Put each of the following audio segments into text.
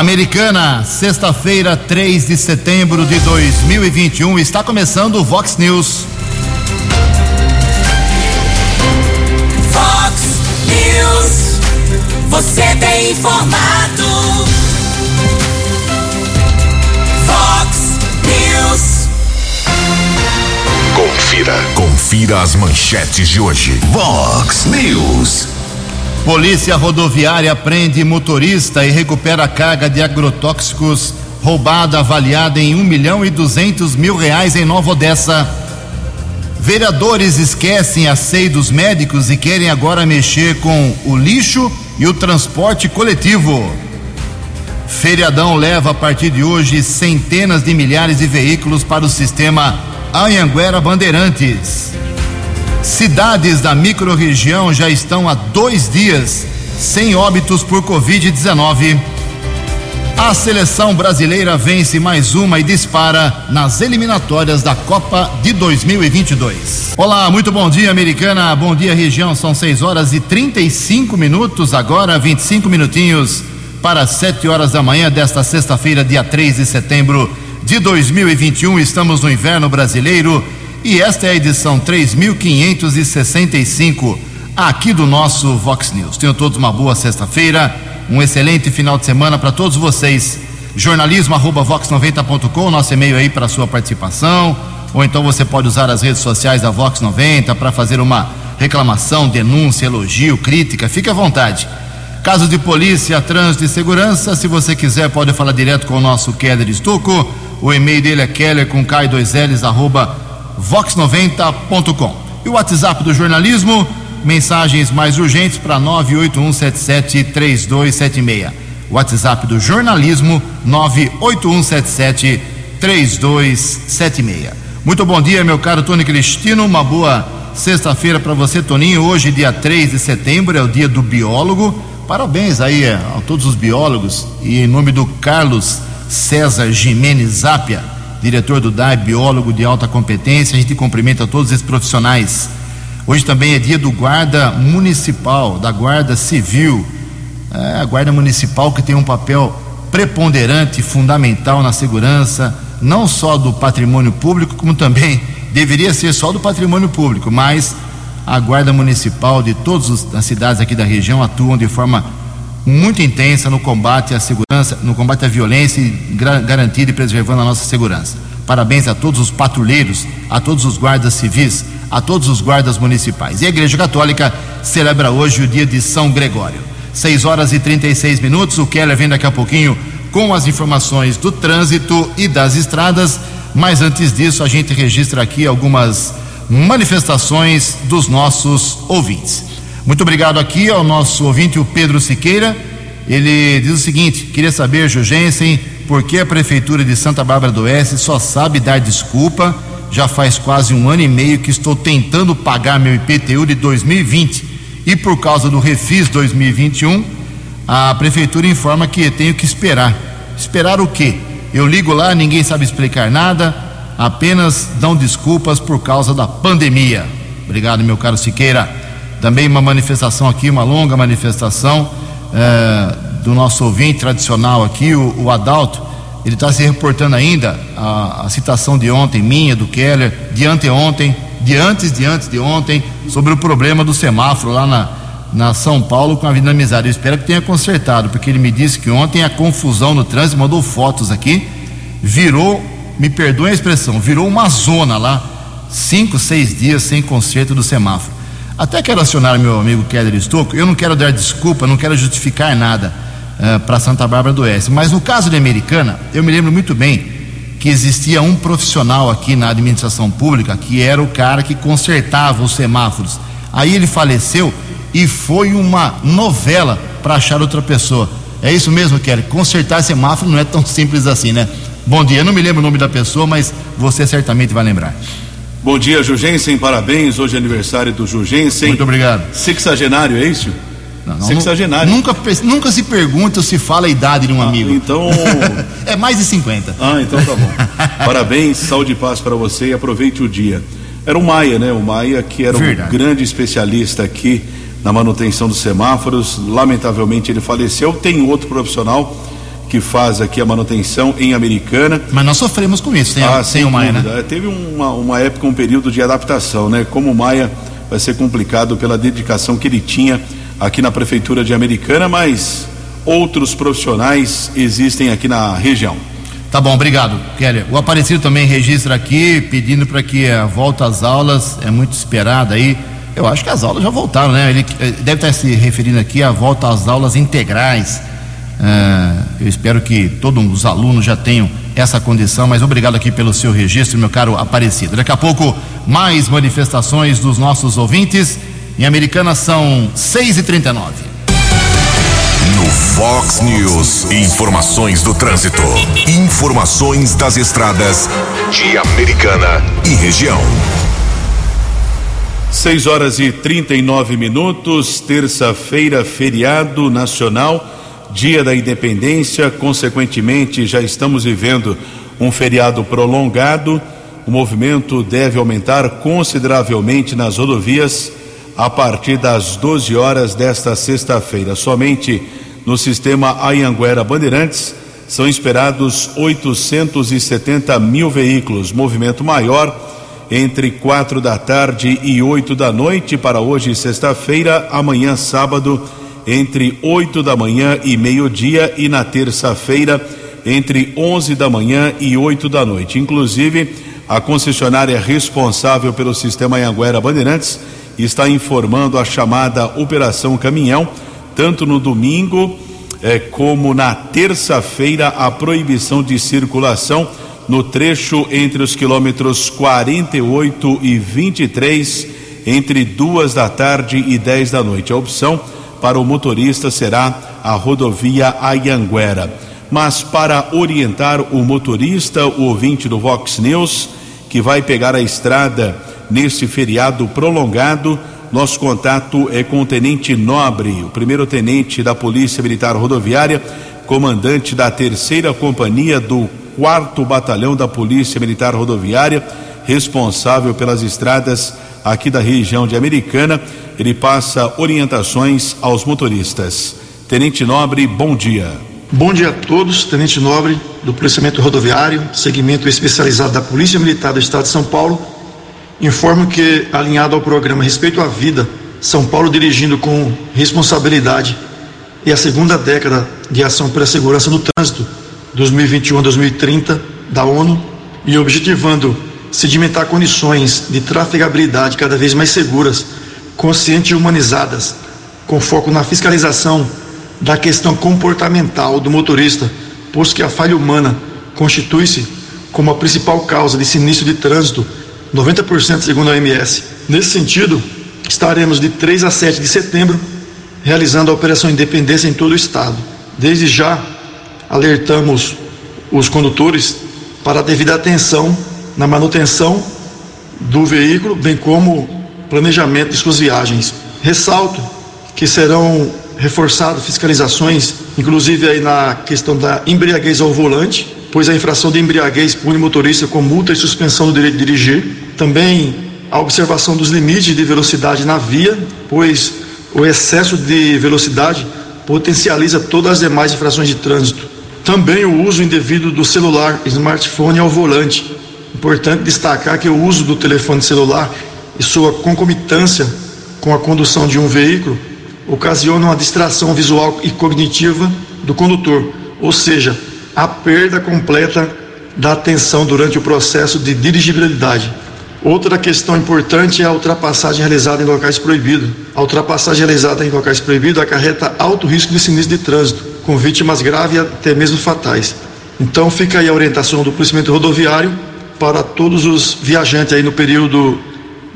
Americana, sexta-feira, 3 de setembro de 2021, está começando o Vox News. Vox News, você tem informado. Vox News. Confira. Confira as manchetes de hoje. Vox News. Polícia Rodoviária prende motorista e recupera carga de agrotóxicos roubada avaliada em um milhão e duzentos mil reais em Nova Odessa. Vereadores esquecem a SEI dos médicos e querem agora mexer com o lixo e o transporte coletivo. Feriadão leva a partir de hoje centenas de milhares de veículos para o sistema Anhanguera Bandeirantes. Cidades da microrregião já estão há dois dias sem óbitos por Covid-19. A seleção brasileira vence mais uma e dispara nas eliminatórias da Copa de 2022. Olá, muito bom dia, americana. Bom dia, região. São 6 horas e 35 minutos, agora 25 minutinhos para 7 horas da manhã desta sexta-feira, dia 3 de setembro de 2021. Estamos no inverno brasileiro e esta é a edição 3565 aqui do nosso Vox News. Tenham todos uma boa sexta-feira, um excelente final de semana para todos vocês. Jornalismo arroba vox90.com, nosso e-mail aí para sua participação, ou então você pode usar as redes sociais da Vox 90 para fazer uma reclamação, denúncia, elogio, crítica, fique à vontade. Casos de polícia, trânsito e segurança, se você quiser pode falar direto com o nosso Keller Estuco, o e-mail dele é keller com K2Ls arroba vox90.com. E o WhatsApp do jornalismo, mensagens mais urgentes para 981773276. WhatsApp do jornalismo 981773276. Muito bom dia, meu caro Tony Cristino. Uma boa sexta-feira para você, Toninho. Hoje, dia 3 de setembro, é o dia do biólogo. Parabéns aí a todos os biólogos e em nome do Carlos César Jimenez Zapia diretor do DAI, biólogo de alta competência. A gente cumprimenta todos esses profissionais. Hoje também é dia do guarda municipal, da guarda civil. É a guarda municipal que tem um papel preponderante, fundamental na segurança, não só do patrimônio público, como também deveria ser só do patrimônio público, mas a guarda municipal de todas as cidades aqui da região atuam de forma muito intensa no combate à segurança, no combate à violência e garantindo e preservando a nossa segurança. Parabéns a todos os patrulheiros, a todos os guardas civis, a todos os guardas municipais. E a Igreja Católica celebra hoje o dia de São Gregório. 6 horas e 36 minutos. O Keller vem daqui a pouquinho com as informações do trânsito e das estradas. Mas antes disso, a gente registra aqui algumas manifestações dos nossos ouvintes. Muito obrigado aqui ao nosso ouvinte, o Pedro Siqueira. Ele diz o seguinte: queria saber, Jugensen, por que a Prefeitura de Santa Bárbara do Oeste só sabe dar desculpa? Já faz quase um ano e meio que estou tentando pagar meu IPTU de 2020 e por causa do Refis 2021, a Prefeitura informa que tenho que esperar. Esperar o quê? Eu ligo lá, ninguém sabe explicar nada, apenas dão desculpas por causa da pandemia. Obrigado, meu caro Siqueira. Também uma manifestação aqui, uma longa manifestação é, do nosso ouvinte tradicional aqui, o, o Adalto. Ele está se reportando ainda a, a, citação de ontem, minha, do Keller, de anteontem, de antes de antes de ontem, sobre o problema do semáforo lá na, na São Paulo com a Avenida Miséria. Eu espero que tenha consertado, porque ele me disse que ontem a confusão no trânsito, mandou fotos aqui, virou, me perdoe a expressão, virou uma zona lá, cinco, seis dias sem conserto do semáforo. Até quero acionar meu amigo Keller Estocco, eu não quero dar desculpa, não quero justificar nada uh, eh, para Santa Bárbara do Oeste, mas no caso de Americana, eu me lembro muito bem que existia um profissional aqui na administração pública que era o cara que consertava os semáforos. Aí ele faleceu e foi uma novela para achar outra pessoa. É isso mesmo, Kelly? Consertar semáforo não é tão simples assim, né? Bom dia, eu não me lembro o nome da pessoa, mas você certamente vai lembrar. Bom dia, Jugensen, parabéns. Hoje é aniversário do Jugensen. Muito obrigado. Sexagenário, é isso? Não, não, Sexagenário. Nunca, nunca se pergunta ou se fala a idade de um ah, amigo. Então. é mais de 50. Ah, então tá bom. parabéns, saúde e paz para você e aproveite o dia. Era o Maia, né? O Maia, que era Verdade. um grande especialista aqui na manutenção dos semáforos. Lamentavelmente ele faleceu. Tem outro profissional que faz aqui a manutenção em Americana. Mas nós sofremos com isso, tem, ah, sem o Maia, né? Teve uma, uma época, um período de adaptação, né? Como o Maia vai ser complicado pela dedicação que ele tinha aqui na Prefeitura de Americana, mas outros profissionais existem aqui na região. Tá bom, obrigado, Kelly. O Aparecido também registra aqui, pedindo para que a volta às aulas é muito esperada aí. Eu acho que as aulas já voltaram, né? Ele deve estar se referindo aqui à volta às aulas integrais. Uh, eu espero que todos os alunos já tenham essa condição, mas obrigado aqui pelo seu registro, meu caro Aparecido. Daqui a pouco, mais manifestações dos nossos ouvintes. Em Americana são 6h39. No Fox News, informações do trânsito. Informações das estradas de Americana e região. 6 horas e 39 minutos, terça-feira, feriado nacional, dia da independência. Consequentemente, já estamos vivendo um feriado prolongado. O movimento deve aumentar consideravelmente nas rodovias a partir das 12 horas desta sexta-feira. Somente no sistema Ayanguera Bandeirantes são esperados 870 mil veículos, movimento maior entre quatro da tarde e oito da noite para hoje, sexta-feira, amanhã, sábado, entre oito da manhã e meio-dia e na terça-feira, entre onze da manhã e oito da noite. Inclusive, a concessionária responsável pelo sistema Anhanguera Bandeirantes está informando a chamada Operação Caminhão tanto no domingo eh, como na terça-feira, a proibição de circulação no trecho entre os quilômetros 48 e 23, entre duas da tarde e 10 da noite. A opção para o motorista será a rodovia Ayanguera. Mas para orientar o motorista, o ouvinte do Vox News, que vai pegar a estrada neste feriado prolongado, nosso contato é com o Tenente Nobre, o primeiro tenente da Polícia Militar Rodoviária, comandante da terceira companhia do quarto batalhão da Polícia Militar Rodoviária, responsável pelas estradas aqui da região de Americana. Ele passa orientações aos motoristas. Tenente Nobre, bom dia. Bom dia a todos, Tenente Nobre do Policiamento Rodoviário, segmento especializado da Polícia Militar do Estado de São Paulo Informo que, alinhado ao programa Respeito à Vida, São Paulo dirigindo com responsabilidade e a segunda década de ação pela segurança no trânsito, 2021 a 2030, da ONU, e objetivando sedimentar condições de trafegabilidade cada vez mais seguras, conscientes e humanizadas, com foco na fiscalização da questão comportamental do motorista, posto que a falha humana constitui-se como a principal causa de sinistro de trânsito 90% segundo a OMS. Nesse sentido, estaremos de 3 a 7 de setembro realizando a Operação Independência em todo o estado. Desde já, alertamos os condutores para a devida atenção na manutenção do veículo, bem como planejamento de suas viagens. Ressalto que serão reforçadas fiscalizações, inclusive aí na questão da embriaguez ao volante, pois a infração de embriaguez pune motorista com multa e suspensão do direito de dirigir. Também a observação dos limites de velocidade na via, pois o excesso de velocidade potencializa todas as demais infrações de trânsito. Também o uso indevido do celular, smartphone ao volante. Importante destacar que o uso do telefone celular e sua concomitância com a condução de um veículo ocasiona uma distração visual e cognitiva do condutor, ou seja, a perda completa da atenção durante o processo de dirigibilidade. Outra questão importante é a ultrapassagem realizada em locais proibidos. A ultrapassagem realizada em locais proibidos acarreta alto risco de sinistro de trânsito, com vítimas graves e até mesmo fatais. Então fica aí a orientação do policiamento rodoviário para todos os viajantes aí no período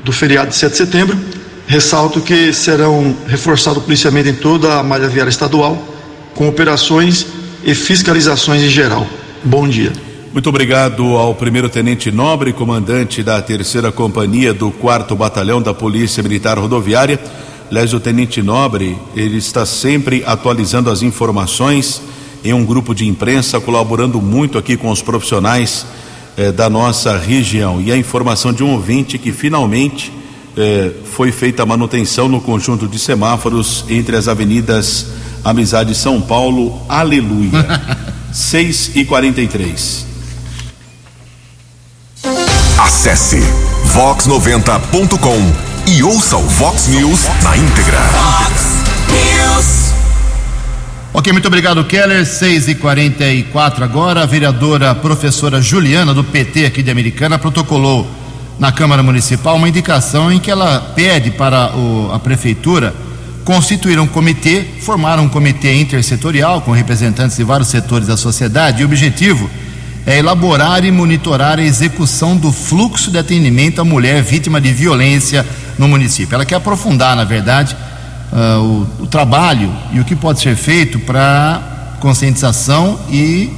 do feriado de 7 de setembro. Ressalto que serão reforçado o policiamento em toda a malha viária estadual, com operações e fiscalizações em geral. Bom dia. Muito obrigado ao primeiro tenente nobre, comandante da terceira companhia do quarto batalhão da Polícia Militar Rodoviária. Aliás, o tenente nobre, ele está sempre atualizando as informações em um grupo de imprensa, colaborando muito aqui com os profissionais eh, da nossa região. E a informação de um ouvinte que finalmente eh, foi feita a manutenção no conjunto de semáforos entre as avenidas Amizade São Paulo, aleluia. 6 e 43 Acesse vox90.com e ouça o Vox News na íntegra. Fox News. Ok, muito obrigado, Keller. 6 e 44 agora. A vereadora professora Juliana, do PT aqui de Americana, protocolou na Câmara Municipal uma indicação em que ela pede para o, a Prefeitura constituir um comitê, formar um comitê intersetorial com representantes de vários setores da sociedade. E o objetivo é elaborar e monitorar a execução do fluxo de atendimento à mulher vítima de violência no município. Ela quer aprofundar, na verdade, uh, o, o, trabalho e o que pode ser feito para conscientização e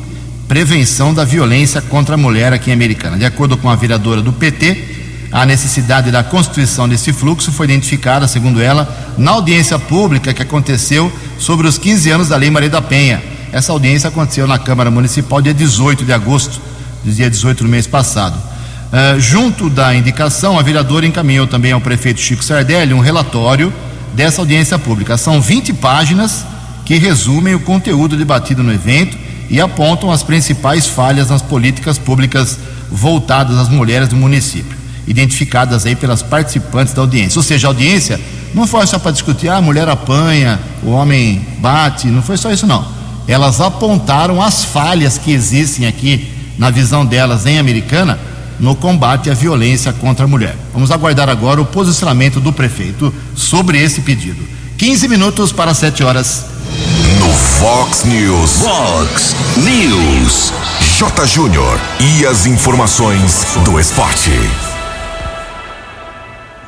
prevenção da violência contra a mulher aqui em Americana. De acordo com a vereadora do PT, a necessidade da constituição desse fluxo foi identificada, segundo ela, na audiência pública que aconteceu sobre os 15 anos da Lei Maria da Penha essa audiência aconteceu na Câmara Municipal dia 18 de agosto, dia 18 do mês passado. Uh, junto da indicação, a vereadora encaminhou também ao prefeito Chico Sardelli um relatório dessa audiência pública. São 20 páginas que resumem o conteúdo debatido no evento e apontam as principais falhas nas políticas públicas voltadas às mulheres do município, identificadas aí pelas participantes da audiência. Ou seja, a audiência não foi só para discutir ah, a mulher apanha, o homem bate, não foi só isso não elas apontaram as falhas que existem aqui, na visão delas, em Americana, no combate à violência contra a mulher. Vamos aguardar agora o posicionamento do prefeito sobre esse pedido. 15 minutos para 7 horas. No Fox News. Fox News. J. Júnior. E as informações do esporte.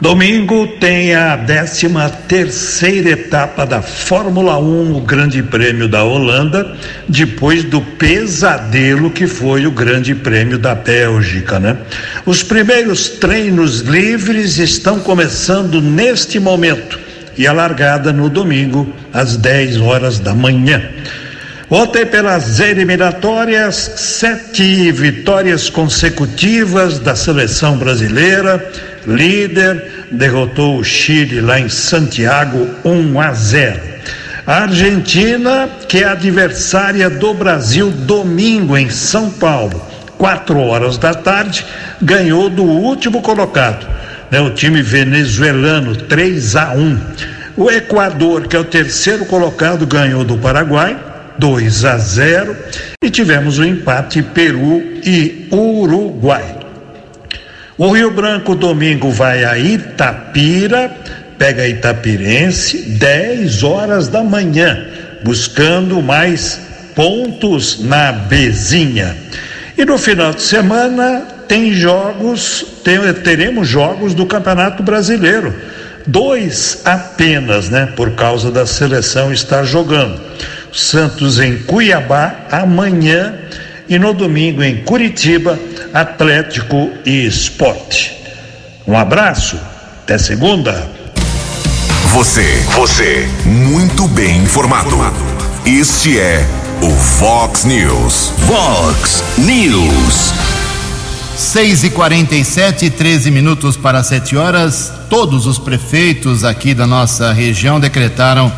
Domingo tem a 13 terceira etapa da Fórmula 1, o Grande Prêmio da Holanda, depois do pesadelo que foi o Grande Prêmio da Bélgica, né? Os primeiros treinos livres estão começando neste momento e a largada no domingo às 10 horas da manhã. Ontem, pelas eliminatórias, sete vitórias consecutivas da seleção brasileira líder, derrotou o Chile lá em Santiago 1 a 0. A Argentina, que é adversária do Brasil domingo em São Paulo, 4 horas da tarde, ganhou do último colocado, né, o time venezuelano 3 a 1. O Equador, que é o terceiro colocado, ganhou do Paraguai 2 a 0 e tivemos o um empate Peru e Uruguai. O Rio Branco domingo vai a Itapira, pega Itapirense, 10 horas da manhã, buscando mais pontos na Bezinha. E no final de semana tem jogos, tem, teremos jogos do Campeonato Brasileiro. Dois apenas, né? Por causa da seleção estar jogando. Santos em Cuiabá amanhã e no domingo em Curitiba, Atlético e Esporte. Um abraço, até segunda. Você, você, muito bem informado. Este é o Fox News. Fox News. 6 e 47 13 minutos para 7 horas. Todos os prefeitos aqui da nossa região decretaram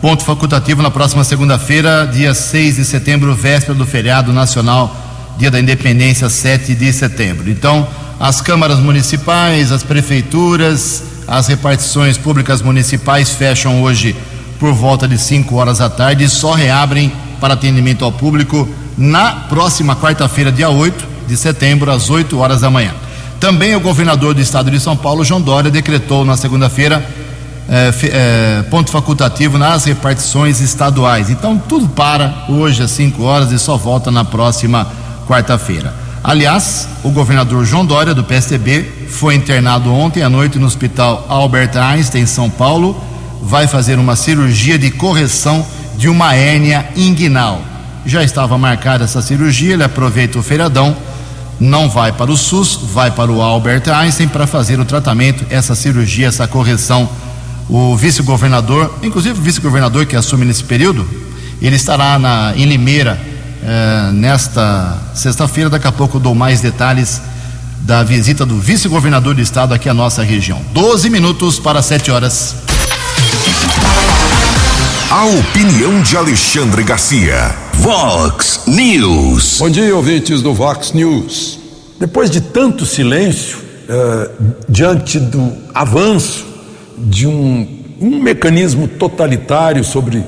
ponto facultativo na próxima segunda-feira, dia 6 de setembro, véspera do feriado nacional, dia da independência, 7 de setembro. Então, as câmaras municipais, as prefeituras, as repartições públicas municipais fecham hoje por volta de 5 horas da tarde e só reabrem para atendimento ao público na próxima quarta-feira, dia 8 de setembro, às 8 horas da manhã. Também o governador do estado de São Paulo, João Dória, decretou na segunda-feira é, é, ponto facultativo nas repartições estaduais. Então tudo para hoje às 5 horas e só volta na próxima quarta-feira. Aliás, o governador João Dória, do PSDB, foi internado ontem à noite no hospital Albert Einstein, em São Paulo. Vai fazer uma cirurgia de correção de uma hérnia inguinal. Já estava marcada essa cirurgia, ele aproveita o feriadão, não vai para o SUS, vai para o Albert Einstein para fazer o tratamento, essa cirurgia, essa correção o vice-governador, inclusive o vice-governador que assume nesse período, ele estará na, em Limeira eh, nesta sexta-feira. Daqui a pouco eu dou mais detalhes da visita do vice-governador do estado aqui à nossa região. 12 minutos para 7 horas. A opinião de Alexandre Garcia. Vox News. Bom dia, ouvintes do Vox News. Depois de tanto silêncio, eh, diante do avanço de um, um mecanismo totalitário sobre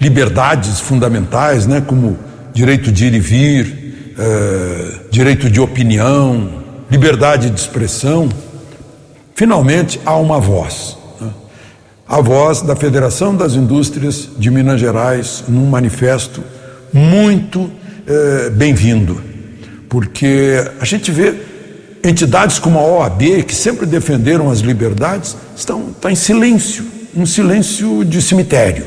liberdades fundamentais, né, como direito de ir e vir, eh, direito de opinião, liberdade de expressão, finalmente há uma voz. Né? A voz da Federação das Indústrias de Minas Gerais, num manifesto muito eh, bem-vindo, porque a gente vê entidades como a OAB, que sempre defenderam as liberdades, estão, estão em silêncio, um silêncio de cemitério.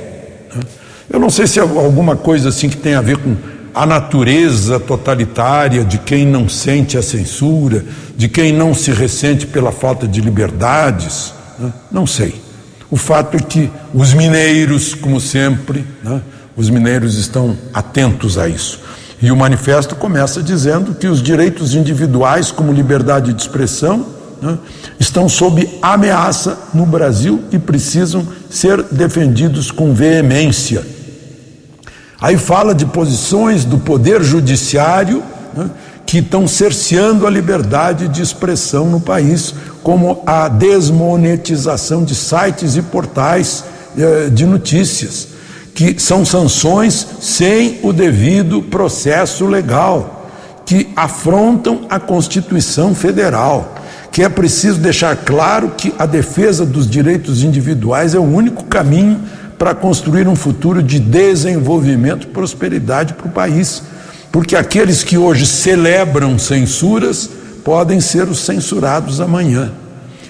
Né? Eu não sei se é alguma coisa assim que tem a ver com a natureza totalitária de quem não sente a censura, de quem não se ressente pela falta de liberdades, né? não sei. O fato é que os mineiros, como sempre, né? os mineiros estão atentos a isso. E o manifesto começa dizendo que os direitos individuais, como liberdade de expressão, né, estão sob ameaça no Brasil e precisam ser defendidos com veemência. Aí fala de posições do Poder Judiciário né, que estão cerceando a liberdade de expressão no país, como a desmonetização de sites e portais eh, de notícias que são sanções sem o devido processo legal, que afrontam a Constituição Federal, que é preciso deixar claro que a defesa dos direitos individuais é o único caminho para construir um futuro de desenvolvimento e prosperidade para o país. Porque aqueles que hoje celebram censuras podem ser os censurados amanhã.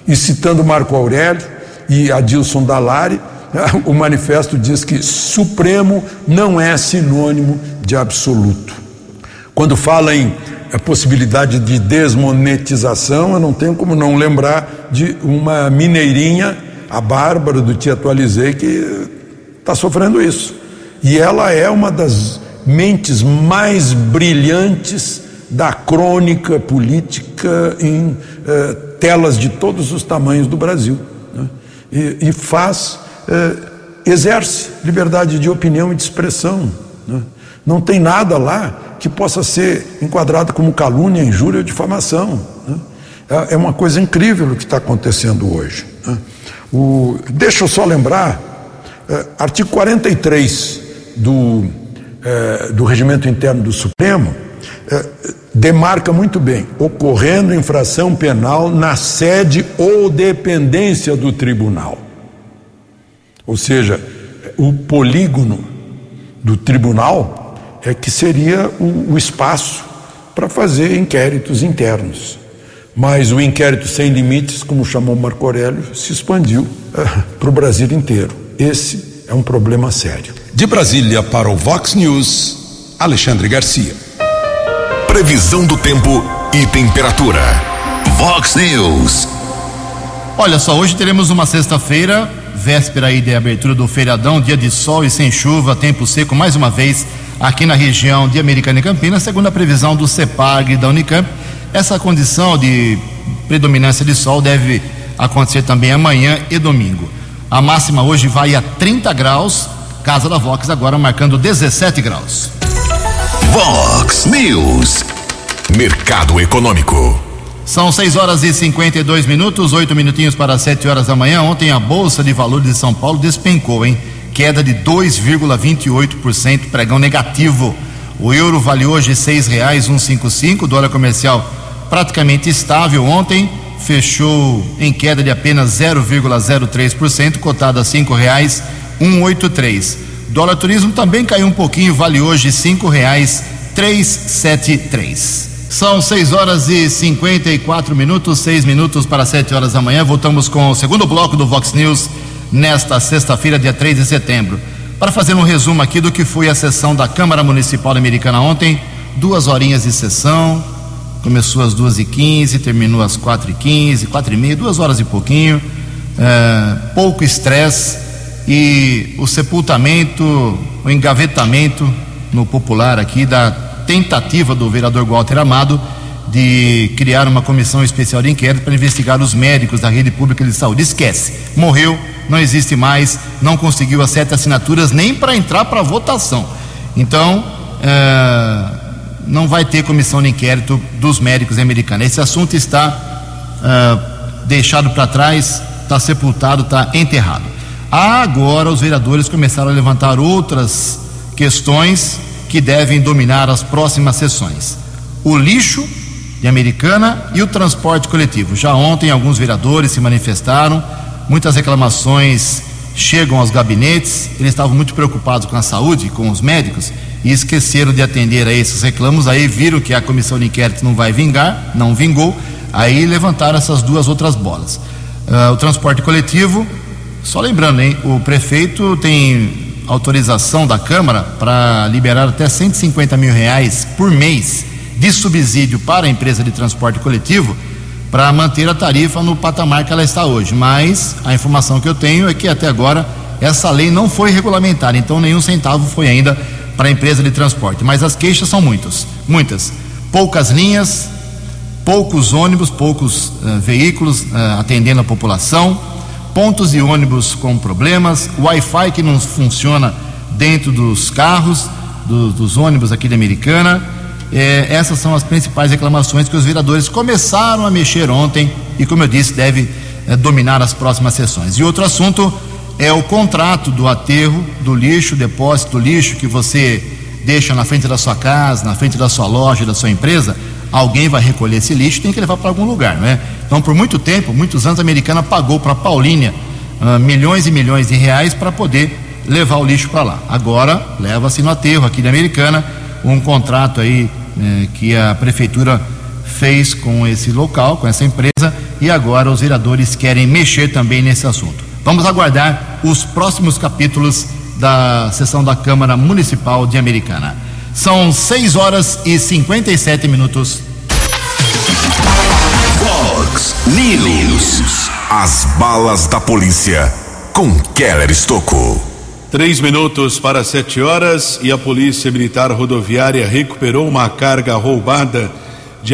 E citando Marco Aurélio e Adilson Dallari, o manifesto diz que supremo não é sinônimo de absoluto. Quando fala em eh, possibilidade de desmonetização, eu não tenho como não lembrar de uma mineirinha, a Bárbara do Te Atualizei, que está sofrendo isso. E ela é uma das mentes mais brilhantes da crônica política em eh, telas de todos os tamanhos do Brasil. Né? E, e faz eh, exerce liberdade de opinião e de expressão. Né? Não tem nada lá que possa ser enquadrado como calúnia, injúria ou difamação. Né? É, é uma coisa incrível o que está acontecendo hoje. Né? O, deixa eu só lembrar, artigo 43 do, eh, do Regimento Interno do Supremo demarca muito bem, ocorrendo infração penal na sede ou dependência do tribunal. Ou seja, o polígono do tribunal é que seria o, o espaço para fazer inquéritos internos. Mas o inquérito sem limites, como chamou Marco Aurélio, se expandiu para o Brasil inteiro. Esse é um problema sério. De Brasília para o Vox News, Alexandre Garcia. Previsão do tempo e temperatura. Vox News. Olha só, hoje teremos uma sexta-feira véspera aí de abertura do feriadão, dia de sol e sem chuva, tempo seco mais uma vez aqui na região de Americana e Campinas, segundo a previsão do CEPAG e da Unicamp. Essa condição de predominância de sol deve acontecer também amanhã e domingo. A máxima hoje vai a 30 graus, Casa da Vox agora marcando 17 graus. Vox News, Mercado Econômico. São 6 horas e 52 minutos, 8 minutinhos para 7 horas da manhã. Ontem a Bolsa de Valores de São Paulo despencou, hein? Queda de 2,28%, pregão negativo. O euro vale hoje R$ 6,155, dólar comercial praticamente estável ontem, fechou em queda de apenas 0,03%, cotado a R$ 5,183. Dólar turismo também caiu um pouquinho, vale hoje R$ 5,373. São 6 horas e 54 minutos, 6 minutos para 7 horas da manhã. Voltamos com o segundo bloco do Vox News nesta sexta-feira, dia 3 de setembro. Para fazer um resumo aqui do que foi a sessão da Câmara Municipal Americana ontem, duas horinhas de sessão, começou às 2h15, terminou às 4h15, 4h30, duas horas e pouquinho, é, pouco estresse e o sepultamento, o engavetamento no popular aqui da tentativa do vereador Walter Amado de criar uma comissão especial de inquérito para investigar os médicos da rede pública de saúde. Esquece, morreu, não existe mais, não conseguiu as sete assinaturas nem para entrar para votação. Então, é, não vai ter comissão de inquérito dos médicos americanos. Esse assunto está é, deixado para trás, está sepultado, está enterrado. Agora os vereadores começaram a levantar outras questões que devem dominar as próximas sessões: o lixo de Americana e o transporte coletivo. Já ontem alguns vereadores se manifestaram, muitas reclamações chegam aos gabinetes, eles estavam muito preocupados com a saúde, com os médicos e esqueceram de atender a esses reclamos, aí viram que a comissão de inquérito não vai vingar, não vingou, aí levantaram essas duas outras bolas. Uh, o transporte coletivo, só lembrando, hein, o prefeito tem autorização da Câmara para liberar até 150 mil reais por mês de subsídio para a empresa de transporte coletivo para manter a tarifa no patamar que ela está hoje. Mas a informação que eu tenho é que até agora essa lei não foi regulamentada, então nenhum centavo foi ainda para a empresa de transporte. Mas as queixas são muitas, muitas. Poucas linhas, poucos ônibus, poucos uh, veículos uh, atendendo a população, pontos de ônibus com problemas, Wi-Fi que não funciona dentro dos carros, do, dos ônibus aqui da Americana. É, essas são as principais reclamações que os vereadores começaram a mexer ontem e, como eu disse, deve dominar as próximas sessões. E outro assunto é o contrato do aterro do lixo, depósito do lixo que você deixa na frente da sua casa, na frente da sua loja, da sua empresa. Alguém vai recolher esse lixo, tem que levar para algum lugar, não é? Então, por muito tempo, muitos anos, a americana pagou para a Paulínia uh, milhões e milhões de reais para poder levar o lixo para lá. Agora, leva-se no aterro aqui da Americana um contrato aí eh, que a prefeitura fez com esse local, com essa empresa, e agora os vereadores querem mexer também nesse assunto. Vamos aguardar os próximos capítulos da sessão da Câmara Municipal de Americana. São 6 horas e 57 minutos. Fox News. As balas da polícia com Keller Estocou. Três minutos para sete horas e a Polícia Militar Rodoviária recuperou uma carga roubada de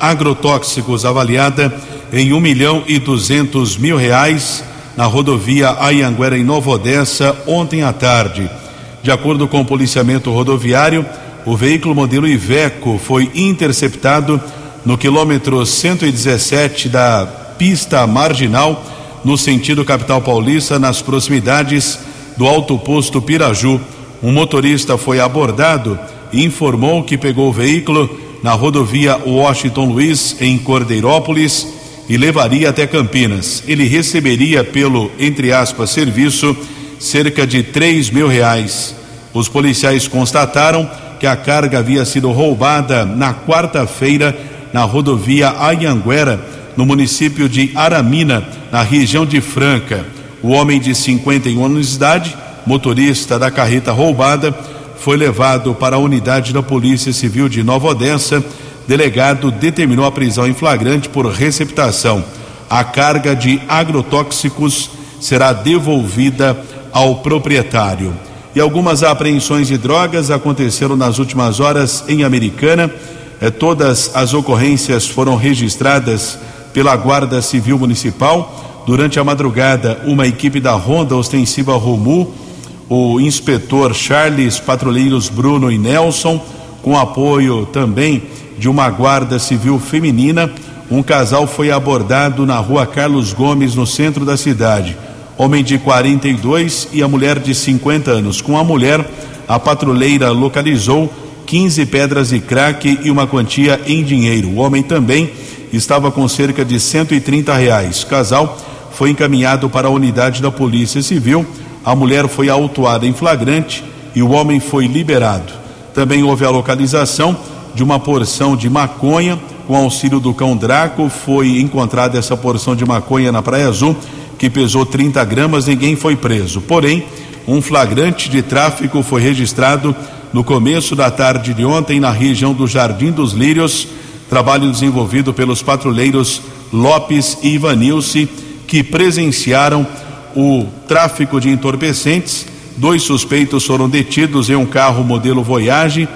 agrotóxicos avaliada em um milhão e duzentos mil reais na rodovia Ayanguera em Nova Odessa ontem à tarde. De acordo com o policiamento rodoviário, o veículo modelo Iveco foi interceptado no quilômetro 117 da pista marginal no sentido capital paulista nas proximidades do alto posto Piraju. Um motorista foi abordado e informou que pegou o veículo na rodovia Washington Luiz, em Cordeirópolis, e levaria até Campinas. Ele receberia pelo, entre aspas, serviço cerca de três mil reais. Os policiais constataram que a carga havia sido roubada na quarta-feira na rodovia Ayanguera, no município de Aramina, na região de Franca. O homem de 51 anos de idade, motorista da carreta roubada, foi levado para a unidade da Polícia Civil de Nova Odessa. Delegado determinou a prisão em flagrante por receptação. A carga de agrotóxicos será devolvida ao proprietário. E algumas apreensões de drogas aconteceram nas últimas horas em Americana. Eh, todas as ocorrências foram registradas pela Guarda Civil Municipal. Durante a madrugada, uma equipe da Ronda Ostensiva Romu, o inspetor Charles, patrulheiros Bruno e Nelson, com apoio também de uma guarda civil feminina, um casal foi abordado na rua Carlos Gomes, no centro da cidade. Homem de 42 e a mulher de 50 anos. Com a mulher, a patrulheira localizou 15 pedras de crack e uma quantia em dinheiro. O homem também estava com cerca de 130 reais. O casal foi encaminhado para a unidade da Polícia Civil. A mulher foi autuada em flagrante e o homem foi liberado. Também houve a localização de uma porção de maconha. Com auxílio do cão Draco, foi encontrada essa porção de maconha na Praia Azul, que pesou 30 gramas. Ninguém foi preso. Porém, um flagrante de tráfico foi registrado no começo da tarde de ontem na região do Jardim dos Lírios. Trabalho desenvolvido pelos patrulheiros Lopes e Ivanilce que presenciaram o tráfico de entorpecentes. Dois suspeitos foram detidos em um carro modelo Voyage.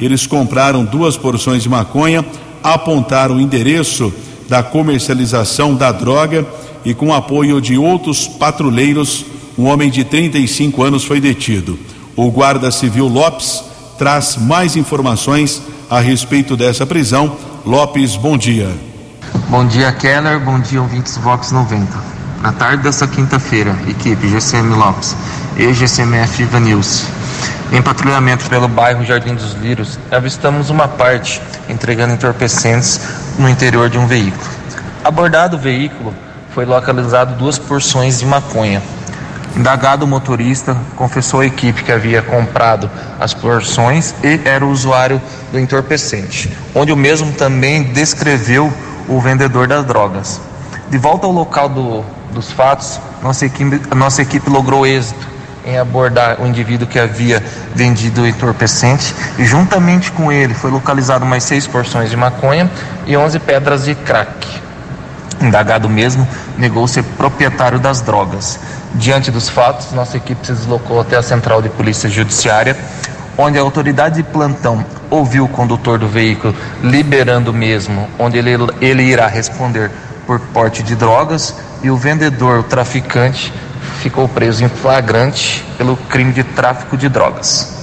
Eles compraram duas porções de maconha, apontaram o endereço da comercialização da droga e, com apoio de outros patrulheiros, um homem de 35 anos foi detido. O guarda civil Lopes traz mais informações a respeito dessa prisão. Lopes, bom dia. Bom dia, Keller. Bom dia, ouvintes Vox 90. Na tarde desta quinta-feira, equipe GCM Lopes e GCMF Ivanilson, em patrulhamento pelo bairro Jardim dos Lírios, avistamos uma parte entregando entorpecentes no interior de um veículo. Abordado o veículo, foi localizado duas porções de maconha. Indagado o motorista, confessou à equipe que havia comprado as porções e era o usuário do entorpecente, onde o mesmo também descreveu o vendedor das drogas. De volta ao local do, dos fatos, nossa equipe, nossa equipe logrou êxito em abordar o indivíduo que havia vendido o entorpecente e juntamente com ele foi localizado mais seis porções de maconha e 11 pedras de crack. Indagado mesmo, negou ser proprietário das drogas. Diante dos fatos, nossa equipe se deslocou até a central de polícia judiciária, onde a autoridade de plantão ouviu o condutor do veículo liberando mesmo, onde ele, ele irá responder por porte de drogas e o vendedor, o traficante, ficou preso em flagrante pelo crime de tráfico de drogas.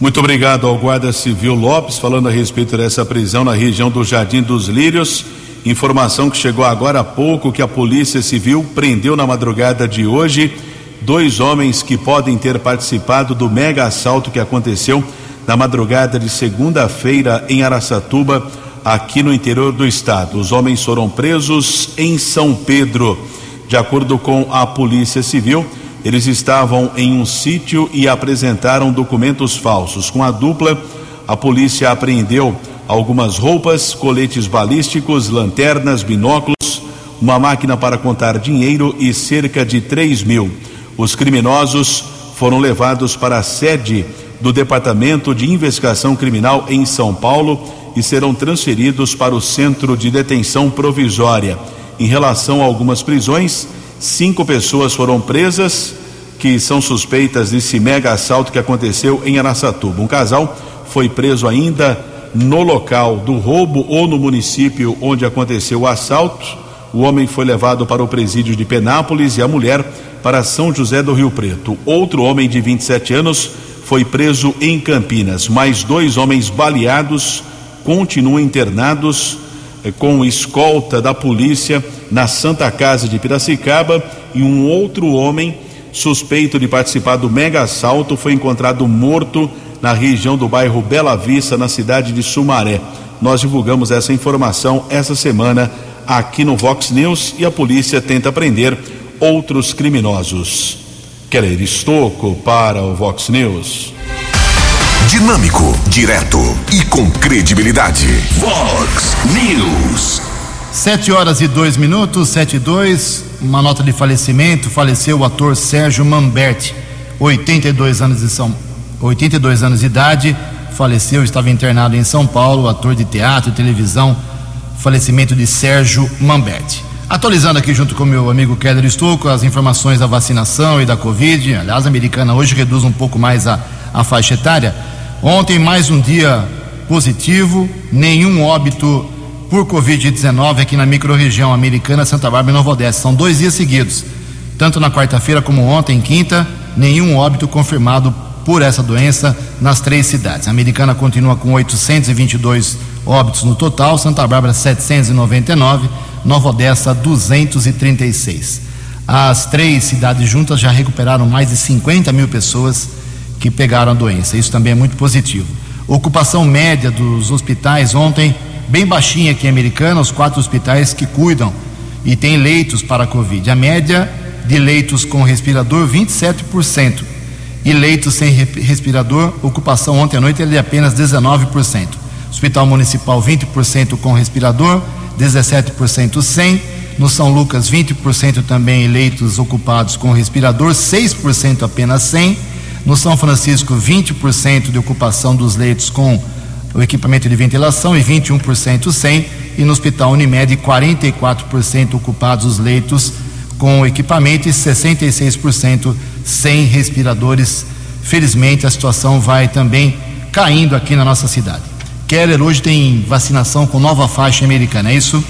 Muito obrigado ao Guarda Civil Lopes, falando a respeito dessa prisão na região do Jardim dos Lírios. Informação que chegou agora há pouco que a Polícia Civil prendeu na madrugada de hoje dois homens que podem ter participado do mega assalto que aconteceu na madrugada de segunda-feira em Araçatuba, aqui no interior do estado. Os homens foram presos em São Pedro. De acordo com a Polícia Civil, eles estavam em um sítio e apresentaram documentos falsos. Com a dupla, a polícia apreendeu algumas roupas, coletes balísticos, lanternas, binóculos, uma máquina para contar dinheiro e cerca de 3 mil. Os criminosos foram levados para a sede do Departamento de Investigação Criminal em São Paulo e serão transferidos para o Centro de Detenção Provisória. Em relação a algumas prisões, cinco pessoas foram presas que são suspeitas desse mega assalto que aconteceu em Araçatuba. Um casal foi preso ainda no local do roubo ou no município onde aconteceu o assalto. O homem foi levado para o presídio de Penápolis e a mulher para São José do Rio Preto. Outro homem de 27 anos foi preso em Campinas. Mais dois homens baleados continuam internados com escolta da polícia na Santa Casa de Piracicaba e um outro homem suspeito de participar do mega assalto foi encontrado morto na região do bairro Bela Vista, na cidade de Sumaré. Nós divulgamos essa informação essa semana aqui no Vox News e a polícia tenta prender outros criminosos. Keller Estocco para o Vox News. Dinâmico, direto e com credibilidade. Vox News. Sete horas e dois minutos, sete e dois. Uma nota de falecimento. Faleceu o ator Sérgio Mamberti, 82 anos de São 82 anos de idade. Faleceu, estava internado em São Paulo, ator de teatro e televisão. Falecimento de Sérgio Mamberti. Atualizando aqui junto com meu amigo Keller Estouco as informações da vacinação e da Covid. Aliás, a americana hoje reduz um pouco mais a, a faixa etária. Ontem, mais um dia positivo, nenhum óbito por Covid-19 aqui na microrregião americana, Santa Bárbara e Nova Odessa. São dois dias seguidos, tanto na quarta-feira como ontem, quinta, nenhum óbito confirmado por essa doença nas três cidades. A americana continua com 822 óbitos no total, Santa Bárbara 799, Nova Odessa 236. As três cidades juntas já recuperaram mais de 50 mil pessoas que pegaram a doença. Isso também é muito positivo. Ocupação média dos hospitais ontem bem baixinha aqui em Americana, os quatro hospitais que cuidam e têm leitos para a Covid. A média de leitos com respirador 27% e leitos sem respirador, ocupação ontem à noite é de apenas 19%. Hospital Municipal 20% com respirador, 17% sem. No São Lucas 20% também leitos ocupados com respirador, 6% apenas sem. No São Francisco 20% de ocupação dos leitos com o equipamento de ventilação e 21% sem. E no Hospital Unimed 44% ocupados os leitos com equipamento e 66% sem respiradores. Felizmente a situação vai também caindo aqui na nossa cidade. Keller hoje tem vacinação com nova faixa americana, é isso?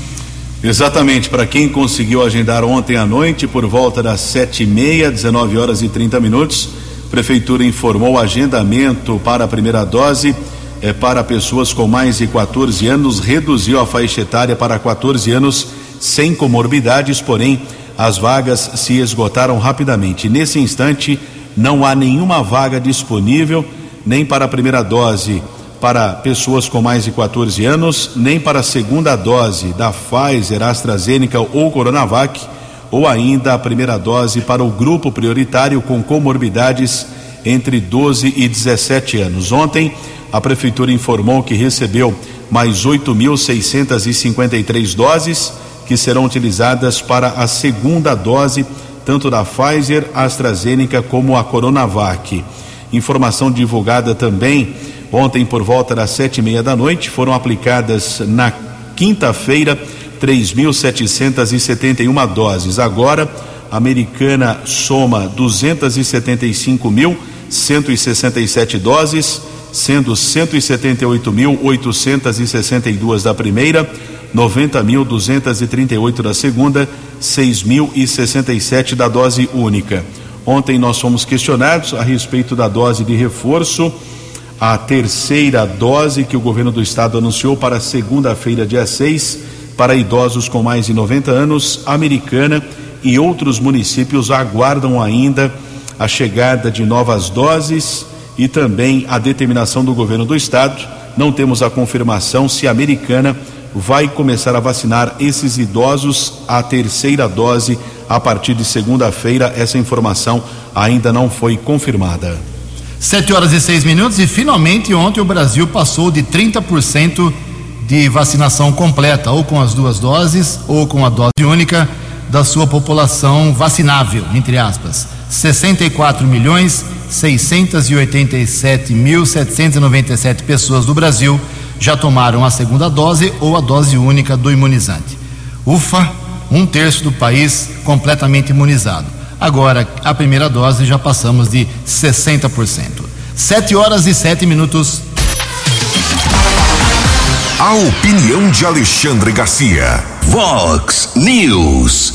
Exatamente, para quem conseguiu agendar ontem à noite, por volta das sete e meia, 19 horas e 30 minutos, Prefeitura informou o agendamento para a primeira dose é, para pessoas com mais de 14 anos, reduziu a faixa etária para 14 anos sem comorbidades, porém as vagas se esgotaram rapidamente. Nesse instante, não há nenhuma vaga disponível, nem para a primeira dose para pessoas com mais de 14 anos, nem para a segunda dose da Pfizer, AstraZeneca ou Coronavac, ou ainda a primeira dose para o grupo prioritário com comorbidades entre 12 e 17 anos. Ontem, a Prefeitura informou que recebeu mais 8.653 doses que serão utilizadas para a segunda dose, tanto da Pfizer, AstraZeneca como a Coronavac. Informação divulgada também ontem por volta das sete e meia da noite, foram aplicadas na quinta-feira 3.771 doses. Agora, a americana soma 275.167 doses, sendo 178.862 da primeira, 90.238 da segunda, 6.067 da dose única. Ontem nós fomos questionados a respeito da dose de reforço, a terceira dose que o governo do estado anunciou para segunda-feira, dia 6, para idosos com mais de 90 anos, Americana e outros municípios aguardam ainda a chegada de novas doses e também a determinação do governo do estado. Não temos a confirmação se a Americana vai começar a vacinar esses idosos a terceira dose a partir de segunda-feira. Essa informação ainda não foi confirmada. Sete horas e seis minutos e finalmente ontem o Brasil passou de 30% de vacinação completa, ou com as duas doses, ou com a dose única da sua população vacinável, entre aspas. 64 milhões 687 mil 797 pessoas do Brasil já tomaram a segunda dose ou a dose única do imunizante. Ufa, um terço do país completamente imunizado. Agora, a primeira dose já passamos de 60%. Sete horas e sete minutos. A opinião de Alexandre Garcia. Vox News.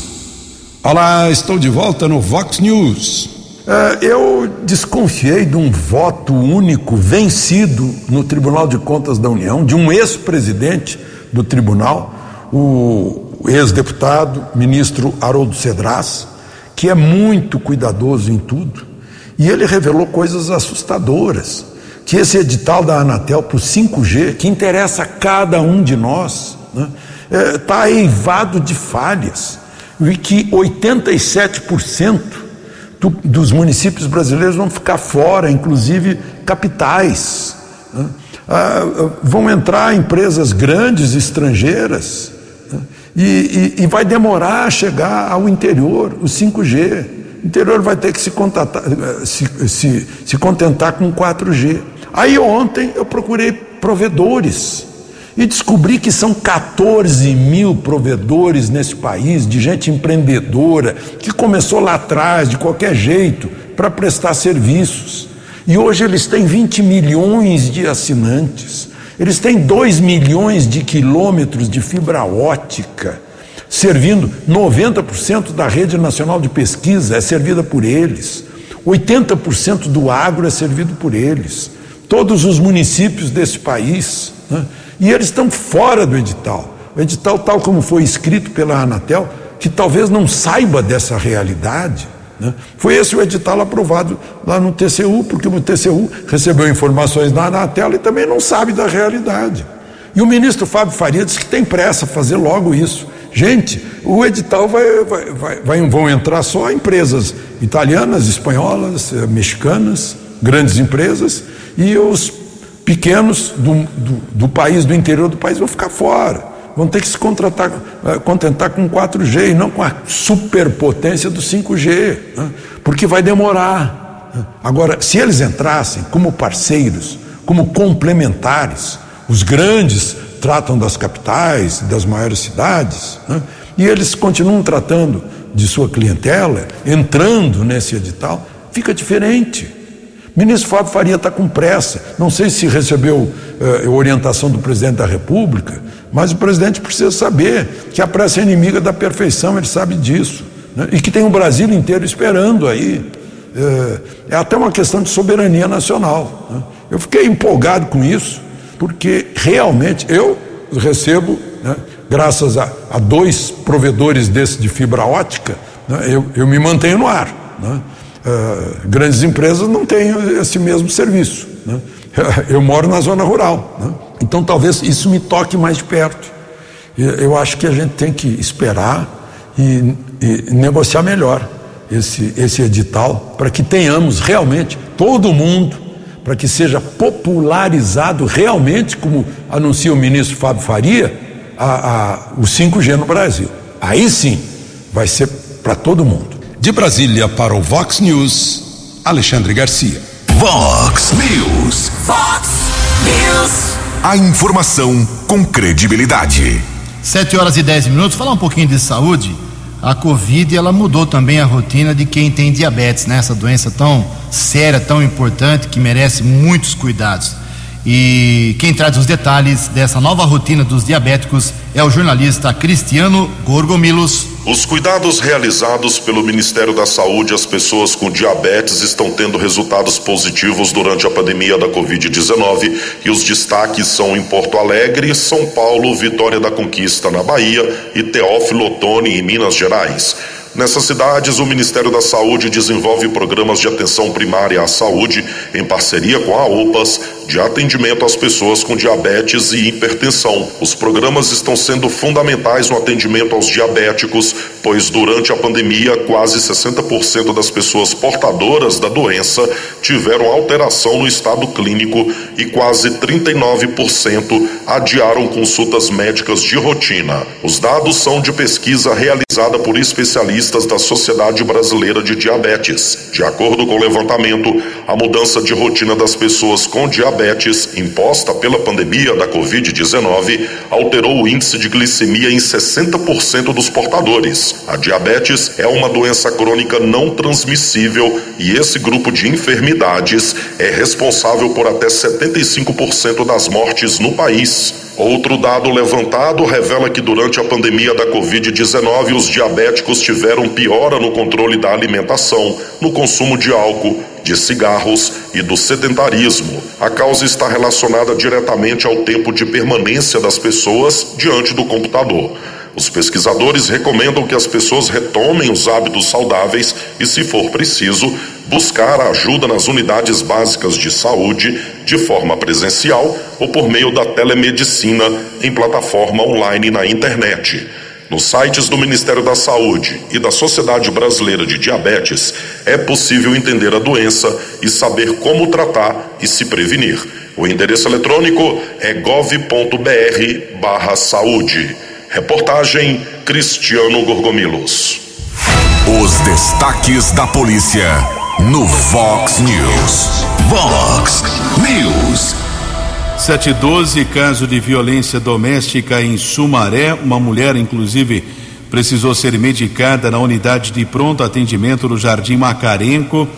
Olá, estou de volta no Vox News. É, eu desconfiei de um voto único vencido no Tribunal de Contas da União, de um ex-presidente do tribunal, o ex-deputado, ministro Haroldo Cedras, que é muito cuidadoso em tudo, e ele revelou coisas assustadoras que esse edital da Anatel para o 5G, que interessa a cada um de nós, está né, é, tá eivado de falhas, e que 87% do, dos municípios brasileiros vão ficar fora, inclusive capitais. Né, ah, vão entrar empresas grandes estrangeiras né, e, e, e vai demorar a chegar ao interior, o 5G. O interior vai ter que se, contatar, se, se, se contentar com 4G. Aí ontem eu procurei provedores e descobri que são 14 mil provedores nesse país, de gente empreendedora, que começou lá atrás, de qualquer jeito, para prestar serviços. E hoje eles têm 20 milhões de assinantes, eles têm 2 milhões de quilômetros de fibra ótica, servindo 90% da rede nacional de pesquisa é servida por eles, 80% do agro é servido por eles todos os municípios desse país, né? e eles estão fora do edital. O edital, tal como foi escrito pela Anatel, que talvez não saiba dessa realidade. Né? Foi esse o edital aprovado lá no TCU, porque o TCU recebeu informações da Anatel e também não sabe da realidade. E o ministro Fábio Faria disse que tem pressa fazer logo isso. Gente, o edital vai, vai, vai, vão entrar só empresas italianas, espanholas, eh, mexicanas, grandes empresas, e os pequenos do, do, do, país, do interior do país, vão ficar fora. Vão ter que se contratar, eh, contentar com 4G e não com a superpotência do 5G, né? porque vai demorar. Né? Agora, se eles entrassem como parceiros, como complementares, os grandes tratam das capitais, das maiores cidades, né? e eles continuam tratando de sua clientela, entrando nesse edital, fica diferente. O ministro Fábio Faria está com pressa. Não sei se recebeu eh, orientação do presidente da República, mas o presidente precisa saber que a pressa é inimiga da perfeição, ele sabe disso. Né? E que tem o Brasil inteiro esperando aí. É, é até uma questão de soberania nacional. Né? Eu fiquei empolgado com isso, porque realmente eu recebo, né, graças a, a, dois provedores desse de fibra ótica, né, eu, eu, me mantenho no ar. Né? Uh, grandes empresas não têm esse mesmo serviço. Né? Eu moro na zona rural, né? então talvez isso me toque mais de perto. Eu acho que a gente tem que esperar e, e negociar melhor esse, esse edital para que tenhamos realmente todo mundo, para que seja popularizado realmente, como anuncia o ministro Fábio Faria, a, a, o 5G no Brasil. Aí sim vai ser para todo mundo. De Brasília para o Vox News, Alexandre Garcia. Vox News. Vox News. A informação com credibilidade. Sete horas e dez minutos. Falar um pouquinho de saúde. A Covid ela mudou também a rotina de quem tem diabetes, né? Essa doença tão séria, tão importante que merece muitos cuidados. E quem traz os detalhes dessa nova rotina dos diabéticos é o jornalista Cristiano Gorgomilos. Os cuidados realizados pelo Ministério da Saúde às pessoas com diabetes estão tendo resultados positivos durante a pandemia da Covid-19 e os destaques são em Porto Alegre, São Paulo, Vitória da Conquista na Bahia e Teófilo Otoni em Minas Gerais. Nessas cidades, o Ministério da Saúde desenvolve programas de atenção primária à saúde, em parceria com a OPAS, de atendimento às pessoas com diabetes e hipertensão. Os programas estão sendo fundamentais no atendimento aos diabéticos, pois durante a pandemia, quase 60% das pessoas portadoras da doença tiveram alteração no estado clínico e quase 39% adiaram consultas médicas de rotina. Os dados são de pesquisa realizada por especialistas da Sociedade Brasileira de Diabetes. De acordo com o levantamento, a mudança de rotina das pessoas com diabetes, imposta pela pandemia da Covid-19, alterou o índice de glicemia em 60% dos portadores. A diabetes é uma doença crônica não transmissível e esse grupo de enfermidades é responsável por até 75% das mortes no país. Outro dado levantado revela que durante a pandemia da Covid-19, os diabéticos tiveram piora no controle da alimentação, no consumo de álcool, de cigarros e do sedentarismo. A causa está relacionada diretamente ao tempo de permanência das pessoas diante do computador. Os pesquisadores recomendam que as pessoas retomem os hábitos saudáveis e, se for preciso, buscar ajuda nas unidades básicas de saúde de forma presencial ou por meio da telemedicina em plataforma online na internet. Nos sites do Ministério da Saúde e da Sociedade Brasileira de Diabetes é possível entender a doença e saber como tratar e se prevenir. O endereço eletrônico é gov.br/saúde. Reportagem Cristiano Gorgomilos. Os destaques da polícia no Vox News. Vox News. 712, caso de violência doméstica em Sumaré. Uma mulher, inclusive, precisou ser medicada na unidade de pronto atendimento no Jardim Macarenco.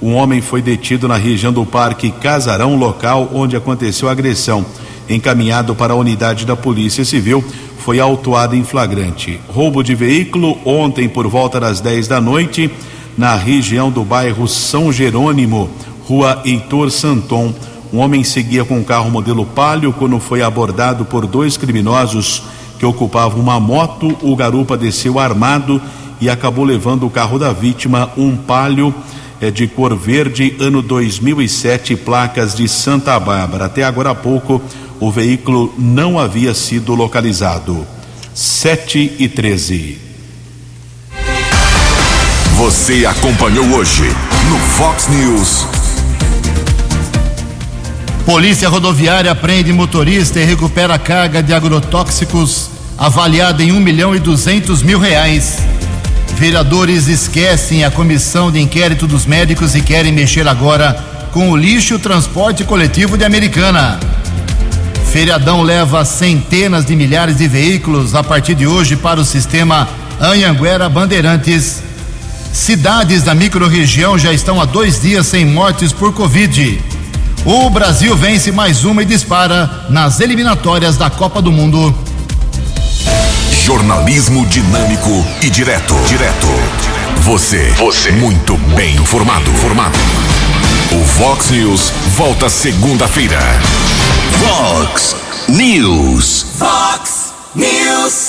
Um homem foi detido na região do Parque Casarão, local onde aconteceu a agressão. Encaminhado para a unidade da Polícia Civil, foi autuado em flagrante. Roubo de veículo ontem por volta das 10 da noite, na região do bairro São Jerônimo, rua Heitor Santon. Um homem seguia com um carro modelo Palio quando foi abordado por dois criminosos que ocupavam uma moto. O garupa desceu armado e acabou levando o carro da vítima, um Palio é de cor verde, ano 2007, placas de Santa Bárbara. Até agora há pouco, o veículo não havia sido localizado. 7 e 13. Você acompanhou hoje no Fox News. Polícia Rodoviária prende motorista e recupera carga de agrotóxicos avaliada em um milhão e duzentos mil reais. Vereadores esquecem a comissão de inquérito dos médicos e querem mexer agora com o lixo transporte coletivo de Americana. Feriadão leva centenas de milhares de veículos a partir de hoje para o sistema Anhanguera Bandeirantes. Cidades da microrregião já estão há dois dias sem mortes por Covid. O Brasil vence mais uma e dispara nas eliminatórias da Copa do Mundo. Jornalismo dinâmico e direto. Direto. Você. Você. Muito bem informado. Formado. O Vox News volta segunda-feira. Vox News. Vox News.